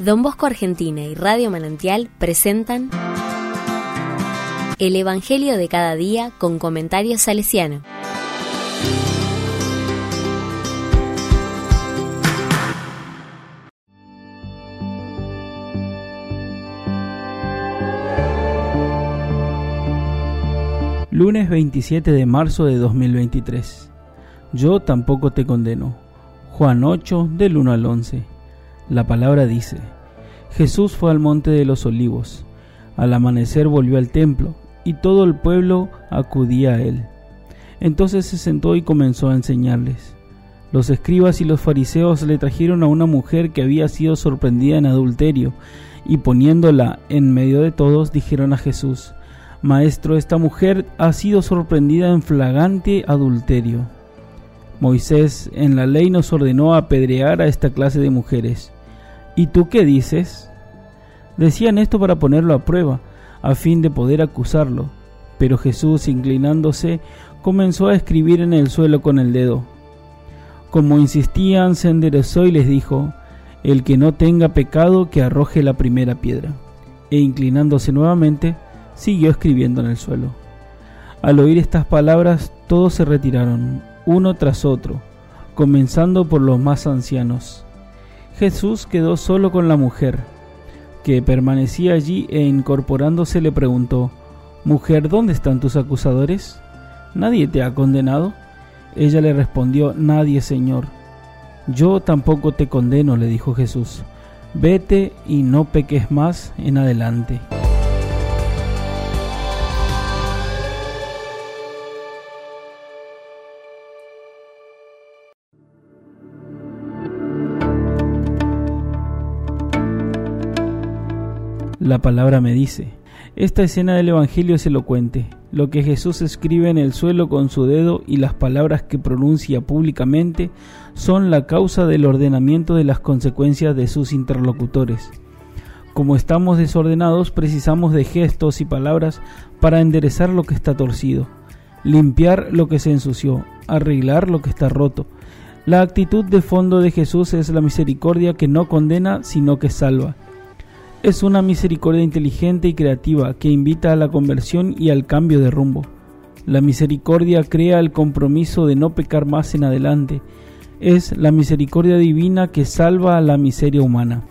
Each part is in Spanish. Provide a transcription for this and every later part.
Don Bosco Argentina y Radio Manantial presentan El Evangelio de cada día con comentarios salesiano. Lunes 27 de marzo de 2023. Yo tampoco te condeno. Juan 8 del 1 al 11. La palabra dice, Jesús fue al monte de los olivos. Al amanecer volvió al templo, y todo el pueblo acudía a él. Entonces se sentó y comenzó a enseñarles. Los escribas y los fariseos le trajeron a una mujer que había sido sorprendida en adulterio, y poniéndola en medio de todos, dijeron a Jesús, Maestro, esta mujer ha sido sorprendida en flagrante adulterio. Moisés en la ley nos ordenó apedrear a esta clase de mujeres. ¿Y tú qué dices? Decían esto para ponerlo a prueba, a fin de poder acusarlo. Pero Jesús, inclinándose, comenzó a escribir en el suelo con el dedo. Como insistían, se enderezó y les dijo, El que no tenga pecado, que arroje la primera piedra. E inclinándose nuevamente, siguió escribiendo en el suelo. Al oír estas palabras, todos se retiraron, uno tras otro, comenzando por los más ancianos. Jesús quedó solo con la mujer, que permanecía allí e incorporándose le preguntó, Mujer, ¿dónde están tus acusadores? ¿Nadie te ha condenado? Ella le respondió, Nadie, Señor. Yo tampoco te condeno, le dijo Jesús. Vete y no peques más en adelante. La palabra me dice. Esta escena del Evangelio es elocuente. Lo que Jesús escribe en el suelo con su dedo y las palabras que pronuncia públicamente son la causa del ordenamiento de las consecuencias de sus interlocutores. Como estamos desordenados, precisamos de gestos y palabras para enderezar lo que está torcido, limpiar lo que se ensució, arreglar lo que está roto. La actitud de fondo de Jesús es la misericordia que no condena, sino que salva es una misericordia inteligente y creativa que invita a la conversión y al cambio de rumbo. La misericordia crea el compromiso de no pecar más en adelante. Es la misericordia divina que salva a la miseria humana.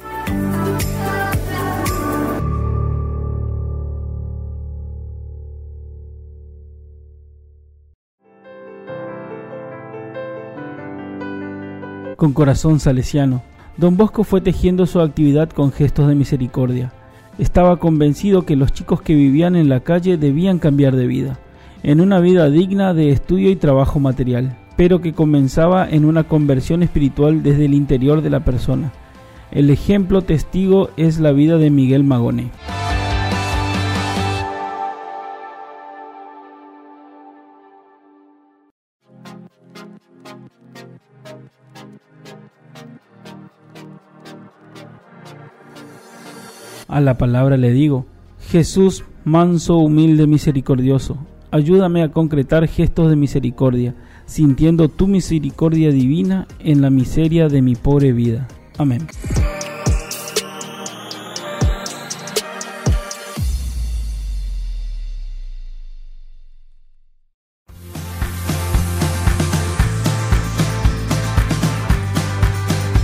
Con corazón salesiano Don Bosco fue tejiendo su actividad con gestos de misericordia. Estaba convencido que los chicos que vivían en la calle debían cambiar de vida, en una vida digna de estudio y trabajo material, pero que comenzaba en una conversión espiritual desde el interior de la persona. El ejemplo testigo es la vida de Miguel Magoné. A la palabra le digo, Jesús, manso, humilde, misericordioso, ayúdame a concretar gestos de misericordia, sintiendo tu misericordia divina en la miseria de mi pobre vida. Amén.